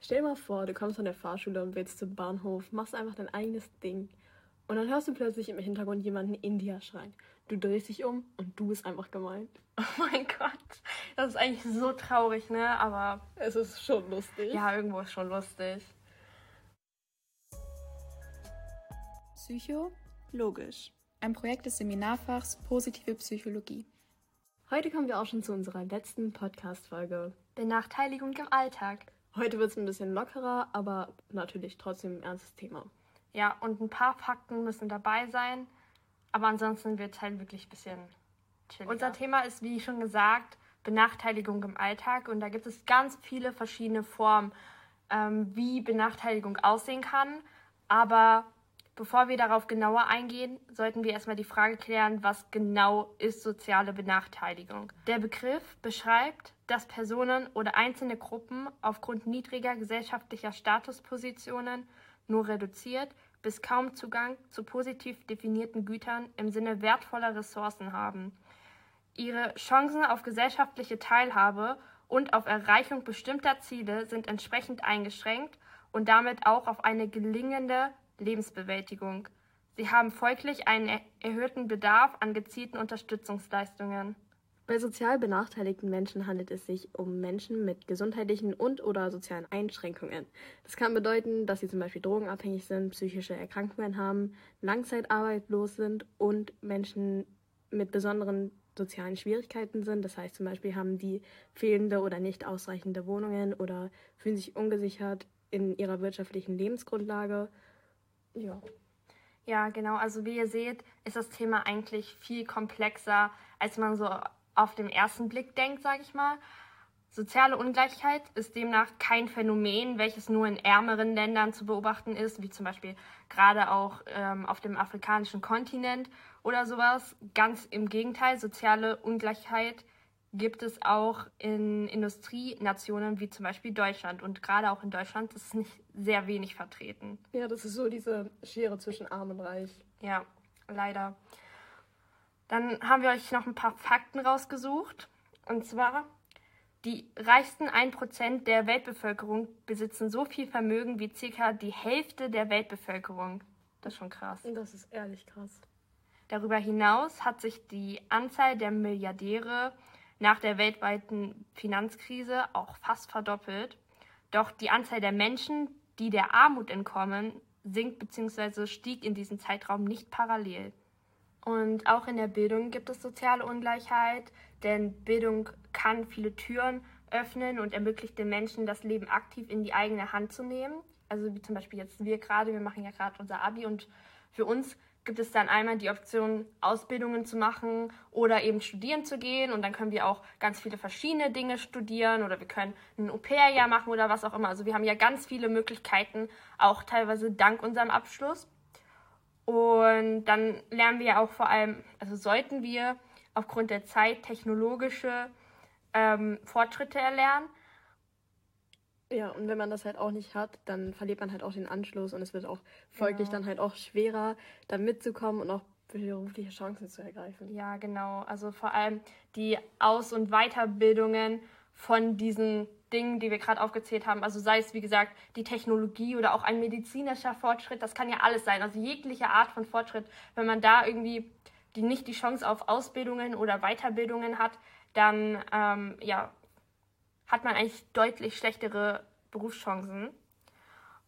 Stell dir mal vor, du kommst von der Fahrschule und willst zum Bahnhof, machst einfach dein eigenes Ding. Und dann hörst du plötzlich im Hintergrund jemanden India schreien. Du drehst dich um und du bist einfach gemeint. Oh mein Gott, das ist eigentlich so traurig, ne? Aber es ist schon lustig. Ja, irgendwo ist schon lustig. Psycho logisch. Ein Projekt des Seminarfachs Positive Psychologie. Heute kommen wir auch schon zu unserer letzten Podcast-Folge. Benachteiligung im Alltag. Heute wird es ein bisschen lockerer, aber natürlich trotzdem ein ernstes Thema. Ja, und ein paar Fakten müssen dabei sein. Aber ansonsten wird es halt wirklich ein bisschen chilliger. Unser Thema ist, wie schon gesagt, Benachteiligung im Alltag. Und da gibt es ganz viele verschiedene Formen, ähm, wie Benachteiligung aussehen kann. Aber Bevor wir darauf genauer eingehen, sollten wir erstmal die Frage klären, was genau ist soziale Benachteiligung. Der Begriff beschreibt, dass Personen oder einzelne Gruppen aufgrund niedriger gesellschaftlicher Statuspositionen nur reduziert bis kaum Zugang zu positiv definierten Gütern im Sinne wertvoller Ressourcen haben. Ihre Chancen auf gesellschaftliche Teilhabe und auf Erreichung bestimmter Ziele sind entsprechend eingeschränkt und damit auch auf eine gelingende Lebensbewältigung. Sie haben folglich einen erhöhten Bedarf an gezielten Unterstützungsleistungen. Bei sozial benachteiligten Menschen handelt es sich um Menschen mit gesundheitlichen und/oder sozialen Einschränkungen. Das kann bedeuten, dass sie zum Beispiel drogenabhängig sind, psychische Erkrankungen haben, langzeitarbeitslos sind und Menschen mit besonderen sozialen Schwierigkeiten sind. Das heißt zum Beispiel haben die fehlende oder nicht ausreichende Wohnungen oder fühlen sich ungesichert in ihrer wirtschaftlichen Lebensgrundlage ja. Ja, genau. Also wie ihr seht, ist das Thema eigentlich viel komplexer, als man so auf den ersten Blick denkt, sage ich mal. Soziale Ungleichheit ist demnach kein Phänomen, welches nur in ärmeren Ländern zu beobachten ist, wie zum Beispiel gerade auch ähm, auf dem afrikanischen Kontinent oder sowas. Ganz im Gegenteil, soziale Ungleichheit gibt es auch in Industrienationen wie zum Beispiel Deutschland. Und gerade auch in Deutschland ist es nicht sehr wenig vertreten. Ja, das ist so diese Schere zwischen arm und reich. Ja, leider. Dann haben wir euch noch ein paar Fakten rausgesucht. Und zwar, die reichsten 1% der Weltbevölkerung besitzen so viel Vermögen wie circa die Hälfte der Weltbevölkerung. Das ist schon krass. Das ist ehrlich krass. Darüber hinaus hat sich die Anzahl der Milliardäre nach der weltweiten Finanzkrise auch fast verdoppelt. Doch die Anzahl der Menschen, die der Armut entkommen, sinkt bzw. stieg in diesem Zeitraum nicht parallel. Und auch in der Bildung gibt es soziale Ungleichheit, denn Bildung kann viele Türen öffnen und ermöglicht den Menschen, das Leben aktiv in die eigene Hand zu nehmen. Also wie zum Beispiel jetzt wir gerade, wir machen ja gerade unser ABI und für uns gibt es dann einmal die Option, Ausbildungen zu machen oder eben studieren zu gehen. Und dann können wir auch ganz viele verschiedene Dinge studieren oder wir können ein Au-pair-Jahr machen oder was auch immer. Also wir haben ja ganz viele Möglichkeiten, auch teilweise dank unserem Abschluss. Und dann lernen wir auch vor allem, also sollten wir aufgrund der Zeit technologische ähm, Fortschritte erlernen. Ja, und wenn man das halt auch nicht hat, dann verliert man halt auch den Anschluss und es wird auch folglich genau. dann halt auch schwerer, da mitzukommen und auch berufliche Chancen zu ergreifen. Ja, genau. Also vor allem die Aus- und Weiterbildungen von diesen Dingen, die wir gerade aufgezählt haben. Also sei es, wie gesagt, die Technologie oder auch ein medizinischer Fortschritt, das kann ja alles sein. Also jegliche Art von Fortschritt, wenn man da irgendwie die nicht die Chance auf Ausbildungen oder Weiterbildungen hat, dann ähm, ja, hat man eigentlich deutlich schlechtere Berufschancen.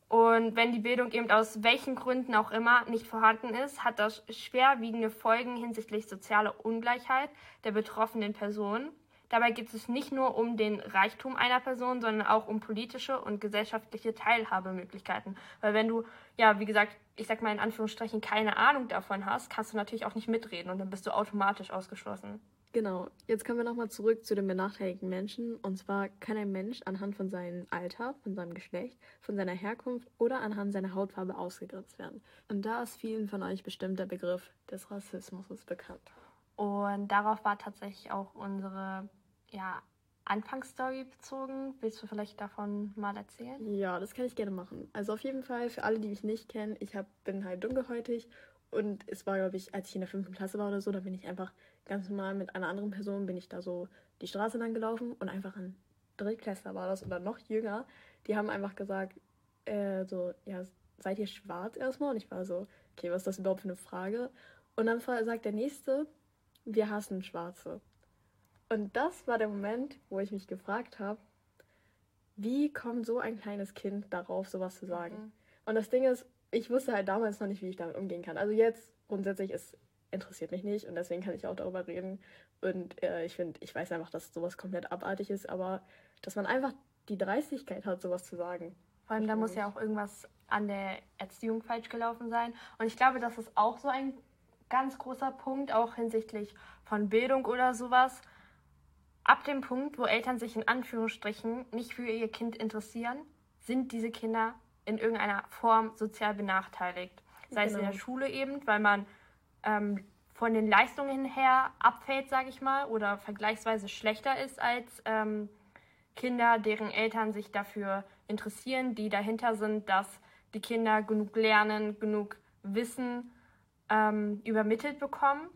Und wenn die Bildung eben aus welchen Gründen auch immer nicht vorhanden ist, hat das schwerwiegende Folgen hinsichtlich sozialer Ungleichheit der betroffenen Person. Dabei geht es nicht nur um den Reichtum einer Person, sondern auch um politische und gesellschaftliche Teilhabemöglichkeiten. Weil wenn du, ja, wie gesagt, ich sag mal in Anführungsstrichen keine Ahnung davon hast, kannst du natürlich auch nicht mitreden und dann bist du automatisch ausgeschlossen. Genau, jetzt kommen wir nochmal zurück zu den benachteiligten Menschen. Und zwar kann ein Mensch anhand von seinem Alter, von seinem Geschlecht, von seiner Herkunft oder anhand seiner Hautfarbe ausgegrenzt werden. Und da ist vielen von euch bestimmt der Begriff des Rassismus bekannt. Und darauf war tatsächlich auch unsere ja, Anfangsstory bezogen. Willst du vielleicht davon mal erzählen? Ja, das kann ich gerne machen. Also auf jeden Fall, für alle, die mich nicht kennen, ich hab, bin halt dunkelhäutig und es war, glaube ich, als ich in der fünften Klasse war oder so, da bin ich einfach ganz normal mit einer anderen Person, bin ich da so die Straße lang gelaufen und einfach ein Drittklässler war das oder noch jünger, die haben einfach gesagt, äh, so, ja, seid ihr schwarz erstmal? Und ich war so, okay, was ist das überhaupt für eine Frage? Und dann sagt der Nächste, wir hassen Schwarze. Und das war der Moment, wo ich mich gefragt habe, wie kommt so ein kleines Kind darauf, sowas zu sagen? Mhm. Und das Ding ist, ich wusste halt damals noch nicht, wie ich damit umgehen kann. Also jetzt grundsätzlich, es interessiert mich nicht und deswegen kann ich auch darüber reden. Und äh, ich finde, ich weiß einfach, dass sowas komplett abartig ist, aber dass man einfach die Dreistigkeit hat, sowas zu sagen. Vor allem, da muss ja auch irgendwas an der Erziehung falsch gelaufen sein. Und ich glaube, das ist auch so ein ganz großer Punkt, auch hinsichtlich von Bildung oder sowas. Ab dem Punkt, wo Eltern sich in Anführungsstrichen nicht für ihr Kind interessieren, sind diese Kinder in irgendeiner Form sozial benachteiligt. Sei genau. es in der genau. Schule eben, weil man ähm, von den Leistungen her abfällt, sage ich mal, oder vergleichsweise schlechter ist als ähm, Kinder, deren Eltern sich dafür interessieren, die dahinter sind, dass die Kinder genug lernen, genug Wissen ähm, übermittelt bekommen.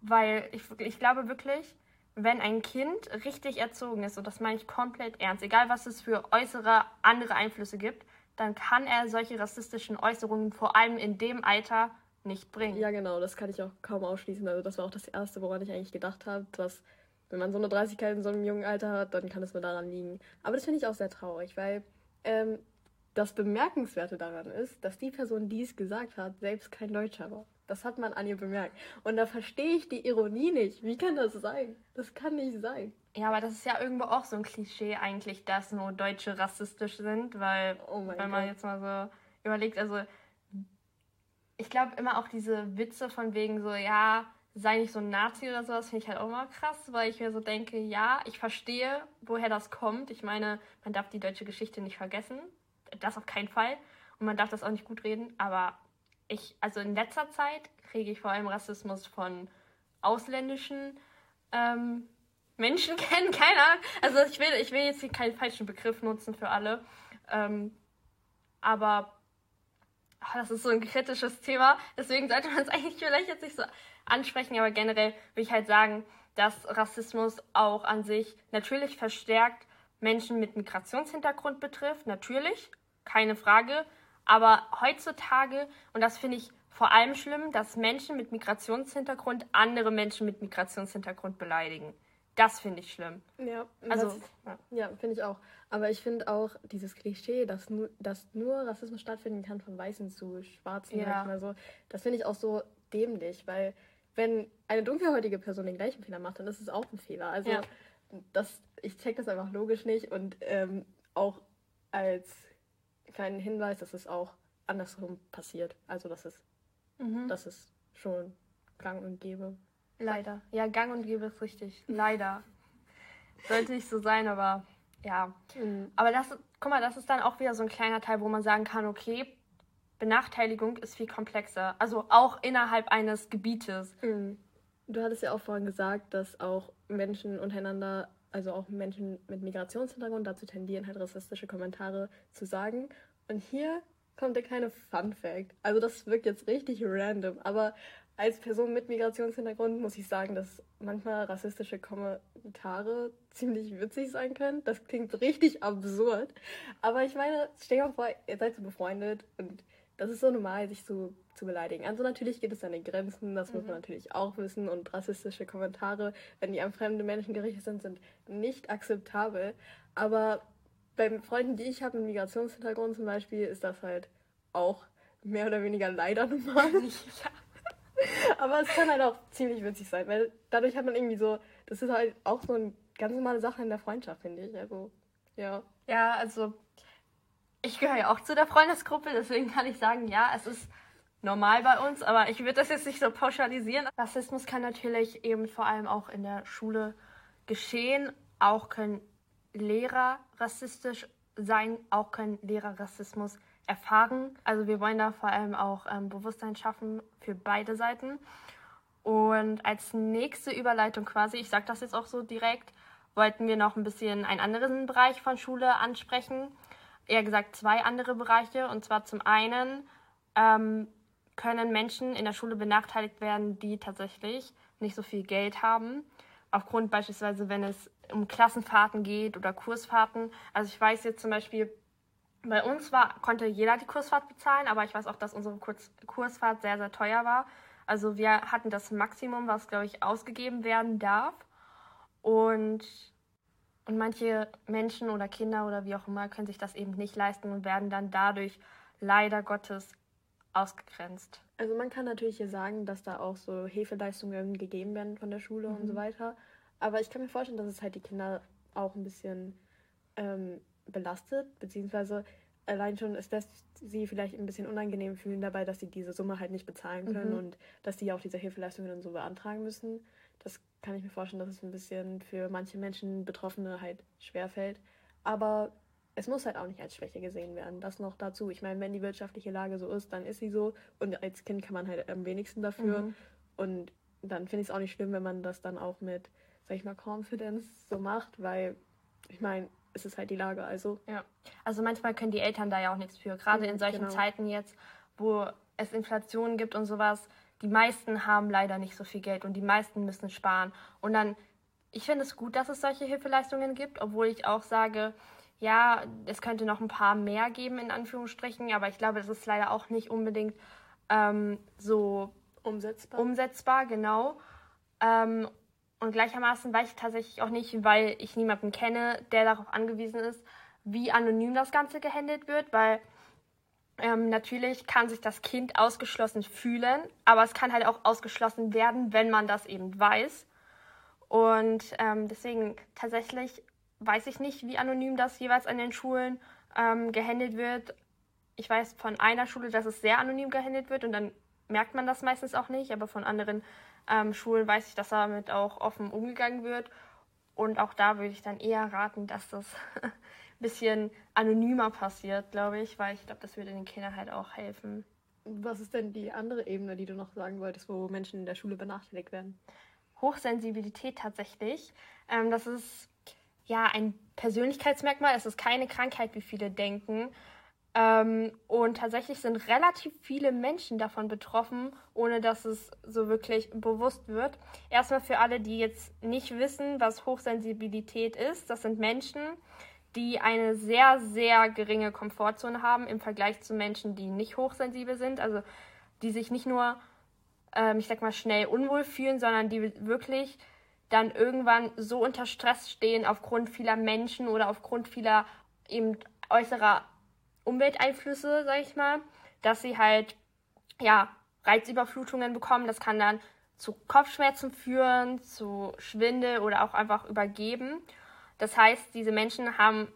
Weil ich, ich glaube wirklich, wenn ein Kind richtig erzogen ist, und das meine ich komplett ernst, egal was es für äußere andere Einflüsse gibt, dann kann er solche rassistischen Äußerungen vor allem in dem Alter nicht bringen. Ja, genau, das kann ich auch kaum ausschließen. Also das war auch das Erste, woran ich eigentlich gedacht habe, dass wenn man so eine Dreißigkeit in so einem jungen Alter hat, dann kann es nur daran liegen. Aber das finde ich auch sehr traurig, weil ähm, das Bemerkenswerte daran ist, dass die Person, die es gesagt hat, selbst kein Deutscher war. Das hat man an ihr bemerkt. Und da verstehe ich die Ironie nicht. Wie kann das sein? Das kann nicht sein. Ja, aber das ist ja irgendwo auch so ein Klischee eigentlich, dass nur Deutsche rassistisch sind, weil oh wenn man jetzt mal so überlegt, also ich glaube immer auch diese Witze von wegen so, ja, sei nicht so ein Nazi oder sowas, finde ich halt auch immer krass, weil ich mir so denke, ja, ich verstehe, woher das kommt. Ich meine, man darf die deutsche Geschichte nicht vergessen. Das auf keinen Fall. Und man darf das auch nicht gut reden, aber ich, also in letzter Zeit kriege ich vor allem Rassismus von ausländischen ähm, Menschen kennen, keine Ahnung. Also ich will, ich will jetzt hier keinen falschen Begriff nutzen für alle. Ähm, aber ach, das ist so ein kritisches Thema. Deswegen sollte man es eigentlich vielleicht jetzt nicht so ansprechen. Aber generell will ich halt sagen, dass Rassismus auch an sich natürlich verstärkt Menschen mit Migrationshintergrund betrifft. Natürlich, keine Frage. Aber heutzutage, und das finde ich vor allem schlimm, dass Menschen mit Migrationshintergrund andere Menschen mit Migrationshintergrund beleidigen. Das finde ich schlimm. Ja, also, ja, ja finde ich auch. Aber ich finde auch dieses Klischee, dass nur, dass nur Rassismus stattfinden kann von Weißen zu Schwarzen, ja. mal so, das finde ich auch so dämlich, weil wenn eine dunkelhäutige Person den gleichen Fehler macht, dann ist es auch ein Fehler. Also ja. das, ich check das einfach logisch nicht und ähm, auch als kleinen Hinweis, dass es auch andersrum passiert. Also dass es, mhm. dass es schon gang und gäbe. Leider. Ja, gang und gäbe ist richtig. Leider. Sollte nicht so sein, aber ja. Mhm. Aber das, guck mal, das ist dann auch wieder so ein kleiner Teil, wo man sagen kann, okay, Benachteiligung ist viel komplexer. Also auch innerhalb eines Gebietes. Mhm. Du hattest ja auch vorhin gesagt, dass auch Menschen untereinander, also auch Menschen mit Migrationshintergrund dazu tendieren, halt rassistische Kommentare zu sagen. Und hier kommt der kleine Fun Fact. Also das wirkt jetzt richtig random, aber als Person mit Migrationshintergrund muss ich sagen, dass manchmal rassistische Kommentare ziemlich witzig sein können. Das klingt richtig absurd. Aber ich meine, stell dir mal vor, ihr seid so befreundet und das ist so normal, sich so zu beleidigen. Also natürlich geht es an den Grenzen, das mhm. muss man mhm. natürlich auch wissen. Und rassistische Kommentare, wenn die an fremde Menschen gerichtet sind, sind nicht akzeptabel. Aber bei Freunden, die ich habe mit Migrationshintergrund zum Beispiel, ist das halt auch mehr oder weniger leider normal. ja. Aber es kann halt auch ziemlich witzig sein, weil dadurch hat man irgendwie so, das ist halt auch so eine ganz normale Sache in der Freundschaft, finde ich. Also, ja. Ja, also ich gehöre ja auch zu der Freundesgruppe, deswegen kann ich sagen, ja, es ist normal bei uns, aber ich würde das jetzt nicht so pauschalisieren. Rassismus kann natürlich eben vor allem auch in der Schule geschehen. Auch können Lehrer rassistisch sein, auch können Lehrer Rassismus erfahren. Also wir wollen da vor allem auch ähm, Bewusstsein schaffen für beide Seiten. Und als nächste Überleitung quasi, ich sage das jetzt auch so direkt, wollten wir noch ein bisschen einen anderen Bereich von Schule ansprechen. Eher gesagt zwei andere Bereiche. Und zwar zum einen ähm, können Menschen in der Schule benachteiligt werden, die tatsächlich nicht so viel Geld haben aufgrund beispielsweise, wenn es um Klassenfahrten geht oder Kursfahrten. Also ich weiß jetzt zum Beispiel, bei uns war, konnte jeder die Kursfahrt bezahlen, aber ich weiß auch, dass unsere Kurs, Kursfahrt sehr, sehr teuer war. Also wir hatten das Maximum, was, glaube ich, ausgegeben werden darf. Und, und manche Menschen oder Kinder oder wie auch immer können sich das eben nicht leisten und werden dann dadurch leider Gottes ausgegrenzt. Also man kann natürlich hier sagen, dass da auch so Hilfeleistungen gegeben werden von der Schule mhm. und so mhm. weiter. Aber ich kann mir vorstellen, dass es halt die Kinder auch ein bisschen ähm, belastet, beziehungsweise allein schon ist das sie vielleicht ein bisschen unangenehm fühlen dabei, dass sie diese Summe halt nicht bezahlen können mhm. und dass die auch diese Hilfeleistungen dann so beantragen müssen. Das kann ich mir vorstellen, dass es ein bisschen für manche Menschen, Betroffene halt schwerfällt. Aber es muss halt auch nicht als Schwäche gesehen werden. Das noch dazu. Ich meine, wenn die wirtschaftliche Lage so ist, dann ist sie so. Und als Kind kann man halt am wenigsten dafür. Mhm. Und dann finde ich es auch nicht schlimm, wenn man das dann auch mit, sag ich mal, Confidence so macht, weil ich meine, es ist halt die Lage, also. Ja. Also manchmal können die Eltern da ja auch nichts für. Gerade in solchen genau. Zeiten jetzt, wo es Inflation gibt und sowas, die meisten haben leider nicht so viel Geld und die meisten müssen sparen. Und dann, ich finde es gut, dass es solche Hilfeleistungen gibt, obwohl ich auch sage, ja, es könnte noch ein paar mehr geben, in Anführungsstrichen, aber ich glaube, das ist leider auch nicht unbedingt ähm, so umsetzbar. Umsetzbar, genau. Ähm, und gleichermaßen weiß ich tatsächlich auch nicht, weil ich niemanden kenne, der darauf angewiesen ist, wie anonym das Ganze gehandelt wird, weil ähm, natürlich kann sich das Kind ausgeschlossen fühlen, aber es kann halt auch ausgeschlossen werden, wenn man das eben weiß. Und ähm, deswegen tatsächlich weiß ich nicht, wie anonym das jeweils an den Schulen ähm, gehandelt wird. Ich weiß von einer Schule, dass es sehr anonym gehandelt wird und dann merkt man das meistens auch nicht, aber von anderen ähm, Schulen weiß ich, dass damit auch offen umgegangen wird. Und auch da würde ich dann eher raten, dass das ein bisschen anonymer passiert, glaube ich, weil ich glaube, das würde den Kindern halt auch helfen. Was ist denn die andere Ebene, die du noch sagen wolltest, wo Menschen in der Schule benachteiligt werden? Hochsensibilität tatsächlich. Ähm, das ist ja ein Persönlichkeitsmerkmal. Es ist keine Krankheit, wie viele denken. Ähm, und tatsächlich sind relativ viele Menschen davon betroffen, ohne dass es so wirklich bewusst wird. Erstmal für alle, die jetzt nicht wissen, was Hochsensibilität ist. Das sind Menschen, die eine sehr, sehr geringe Komfortzone haben im Vergleich zu Menschen, die nicht hochsensibel sind. Also die sich nicht nur, ähm, ich sag mal, schnell unwohl fühlen, sondern die wirklich dann irgendwann so unter Stress stehen aufgrund vieler Menschen oder aufgrund vieler eben äußerer Umwelteinflüsse, sag ich mal, dass sie halt ja Reizüberflutungen bekommen. Das kann dann zu Kopfschmerzen führen, zu Schwindel oder auch einfach übergeben. Das heißt, diese Menschen haben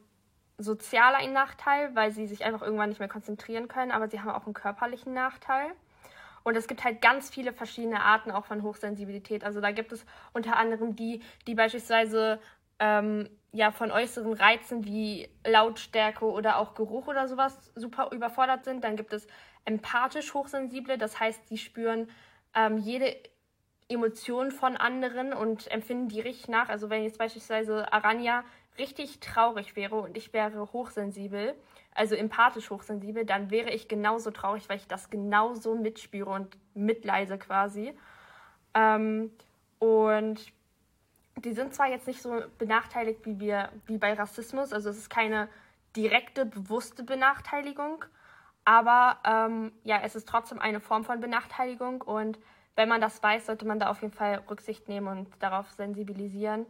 sozial einen Nachteil, weil sie sich einfach irgendwann nicht mehr konzentrieren können, aber sie haben auch einen körperlichen Nachteil. Und es gibt halt ganz viele verschiedene Arten auch von Hochsensibilität. Also da gibt es unter anderem die, die beispielsweise ähm, ja von äußeren Reizen wie Lautstärke oder auch Geruch oder sowas super überfordert sind. Dann gibt es empathisch Hochsensible, das heißt, sie spüren ähm, jede Emotion von anderen und empfinden die richtig nach. Also wenn jetzt beispielsweise Aranya richtig traurig wäre und ich wäre hochsensibel, also empathisch hochsensibel, dann wäre ich genauso traurig, weil ich das genauso mitspüre und mitleise quasi. Ähm, und die sind zwar jetzt nicht so benachteiligt wie wir, wie bei Rassismus, also es ist keine direkte, bewusste Benachteiligung, aber ähm, ja, es ist trotzdem eine Form von Benachteiligung und wenn man das weiß, sollte man da auf jeden Fall Rücksicht nehmen und darauf sensibilisieren.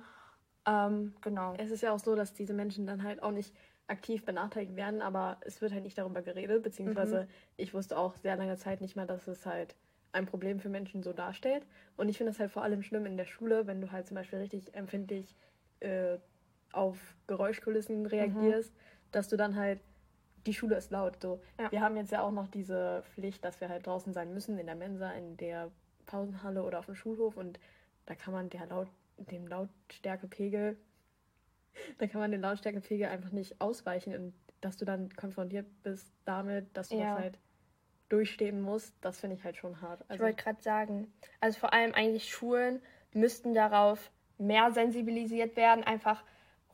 Ähm, genau. Es ist ja auch so, dass diese Menschen dann halt auch nicht aktiv benachteiligt werden, aber es wird halt nicht darüber geredet, beziehungsweise mhm. ich wusste auch sehr lange Zeit nicht mehr, dass es halt ein Problem für Menschen so darstellt. Und ich finde es halt vor allem schlimm in der Schule, wenn du halt zum Beispiel richtig empfindlich äh, auf Geräuschkulissen reagierst, mhm. dass du dann halt, die Schule ist laut. So. Ja. Wir haben jetzt ja auch noch diese Pflicht, dass wir halt draußen sein müssen, in der Mensa, in der Pausenhalle oder auf dem Schulhof und da kann man der laut, dem Lautstärkepegel, da kann man den Lautstärkepegel einfach nicht ausweichen und dass du dann konfrontiert bist damit, dass du ja. das halt durchstehen musst, das finde ich halt schon hart. Also, ich wollte gerade sagen, also vor allem eigentlich Schulen müssten darauf mehr sensibilisiert werden, einfach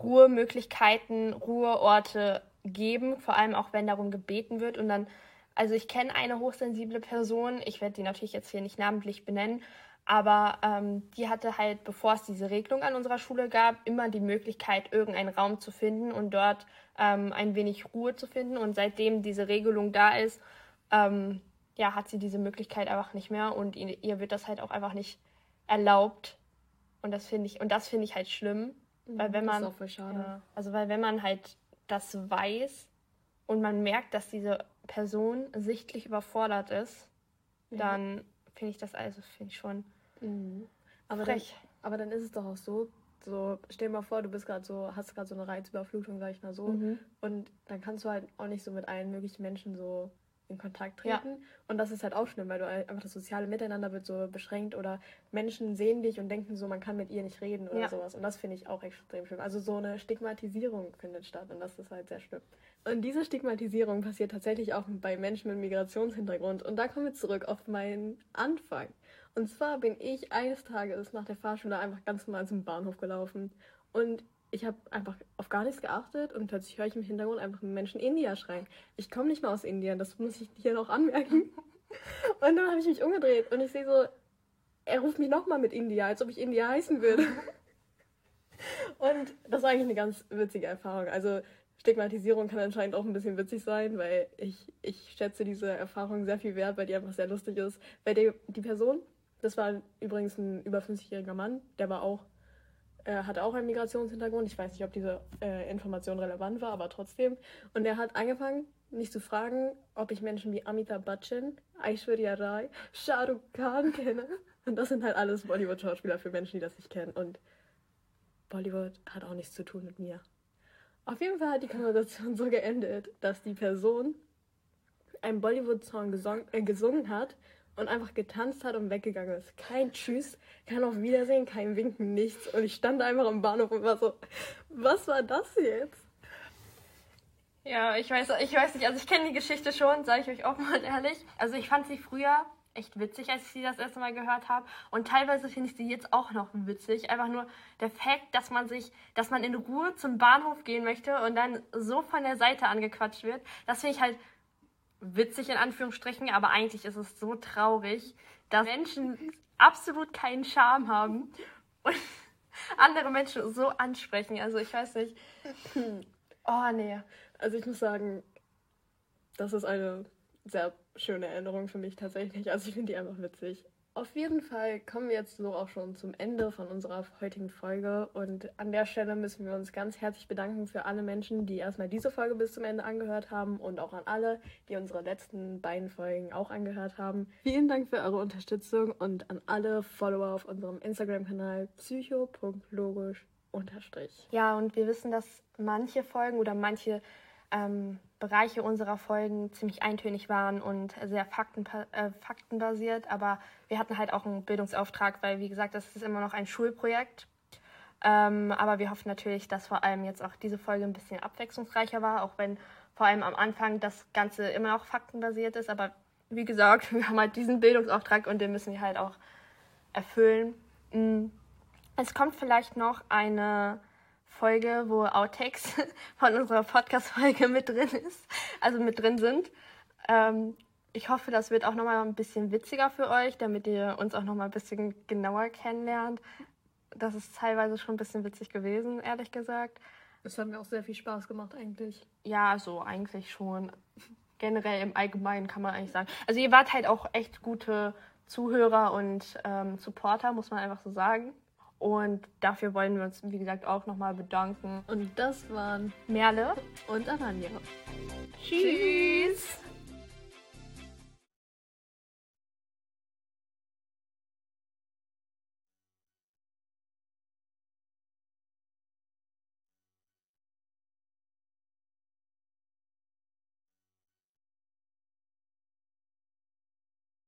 Ruhemöglichkeiten, Ruheorte geben, vor allem auch wenn darum gebeten wird und dann also ich kenne eine hochsensible Person, ich werde die natürlich jetzt hier nicht namentlich benennen, Aber ähm, die hatte halt, bevor es diese Regelung an unserer Schule gab, immer die Möglichkeit, irgendeinen Raum zu finden und dort ähm, ein wenig Ruhe zu finden. Und seitdem diese Regelung da ist, ähm, ja, hat sie diese Möglichkeit einfach nicht mehr und ihr, ihr wird das halt auch einfach nicht erlaubt. Und das finde ich, und das finde ich halt schlimm. Weil wenn man. Das ist auch voll schade. Ja, also weil wenn man halt das weiß und man merkt, dass diese Person sichtlich überfordert ist, Ja. dann finde ich das also finde ich schon Mhm. Aber, dann, frech. aber dann ist es doch auch so, so stell dir mal vor, du bist gerade so, hast gerade so eine Reizüberflutung, sag ich mal so, Mhm. und dann kannst du halt auch nicht so mit allen möglichen Menschen so in Kontakt Ja. treten. Und das ist halt auch schlimm, weil du halt einfach das soziale Miteinander wird so beschränkt oder Menschen sehen dich und denken so, man kann mit ihr nicht reden oder Ja. sowas. Und das finde ich auch extrem schlimm. Also so eine Stigmatisierung findet statt und das ist halt sehr schlimm. Und diese Stigmatisierung passiert tatsächlich auch bei Menschen mit Migrationshintergrund. Und da kommen wir zurück auf meinen Anfang. Und zwar bin ich eines Tages nach der Fahrschule einfach ganz normal zum Bahnhof gelaufen. Und ich habe einfach auf gar nichts geachtet und plötzlich höre ich im Hintergrund einfach einen Menschen India schreien. Ich komme nicht mal aus Indien, das muss ich hier noch anmerken. Und dann habe ich mich umgedreht und ich sehe so, er ruft mich nochmal mit India, als ob ich India heißen würde. Und das war eigentlich eine ganz witzige Erfahrung. Also Stigmatisierung kann anscheinend auch ein bisschen witzig sein, weil ich, ich schätze diese Erfahrung sehr viel wert, weil die einfach sehr lustig ist. Weil die, die Person, das war übrigens ein über 50-jähriger Mann, der war auch, äh, hatte auch einen Migrationshintergrund. Ich weiß nicht, ob diese äh, Information relevant war, aber trotzdem. Und er hat angefangen, mich zu fragen, ob ich Menschen wie Amitabh Bachchan, Aishwarya Rai, Shah Rukh Khan kenne. Und das sind halt alles Bollywood-Schauspieler für Menschen, die das nicht kennen. Und Bollywood hat auch nichts zu tun mit mir. Auf jeden Fall hat die Konversation so geendet, dass die Person einen Bollywood-Song gesong äh, gesungen hat und einfach getanzt hat und weggegangen ist. Kein Tschüss, kein Auf Wiedersehen, kein Winken, nichts. Und ich stand einfach am Bahnhof und war so, was war das jetzt? Ja, ich weiß, ich weiß nicht, also ich kenne die Geschichte schon, sage ich euch auch mal ehrlich. Also ich fand sie früher echt witzig, als ich sie das erste Mal gehört habe. Und teilweise finde ich sie jetzt auch noch witzig. Einfach nur der Fakt, dass man sich, dass man in Ruhe zum Bahnhof gehen möchte und dann so von der Seite angequatscht wird. Das finde ich halt witzig in Anführungsstrichen, aber eigentlich ist es so traurig, dass Menschen absolut keinen Charme haben und andere Menschen so ansprechen. Also ich weiß nicht. Oh nee. Also ich muss sagen, das ist eine sehr schöne Erinnerung für mich tatsächlich. Also ich finde die einfach witzig. Auf jeden Fall kommen wir jetzt so auch schon zum Ende von unserer heutigen Folge. Und an der Stelle müssen wir uns ganz herzlich bedanken für alle Menschen, die erstmal diese Folge bis zum Ende angehört haben und auch an alle, die unsere letzten beiden Folgen auch angehört haben. Vielen Dank für eure Unterstützung und an alle Follower auf unserem Instagram-Kanal psycho.logisch. Ja, und wir wissen, dass manche Folgen oder manche ähm, Bereiche unserer Folgen ziemlich eintönig waren und sehr fakten, äh, faktenbasiert. Aber wir hatten halt auch einen Bildungsauftrag, weil, wie gesagt, das ist immer noch ein Schulprojekt. Ähm, aber wir hoffen natürlich, dass vor allem jetzt auch diese Folge ein bisschen abwechslungsreicher war, auch wenn vor allem am Anfang das Ganze immer noch faktenbasiert ist. Aber wie gesagt, wir haben halt diesen Bildungsauftrag und den müssen wir halt auch erfüllen. Mm. Es kommt vielleicht noch eine Folge, wo Outtakes von unserer Podcast-Folge mit drin ist, also mit drin sind. Ähm, ich hoffe, das wird auch nochmal ein bisschen witziger für euch, damit ihr uns auch nochmal ein bisschen genauer kennenlernt. Das ist teilweise schon ein bisschen witzig gewesen, ehrlich gesagt. Es hat mir auch sehr viel Spaß gemacht eigentlich. Ja, so eigentlich schon. Generell im Allgemeinen kann man eigentlich sagen. Also ihr wart halt auch echt gute Zuhörer und ähm, Supporter, muss man einfach so sagen. Und dafür wollen wir uns, wie gesagt, auch nochmal bedanken. Und das waren Merle. und Aranya. Tschüss.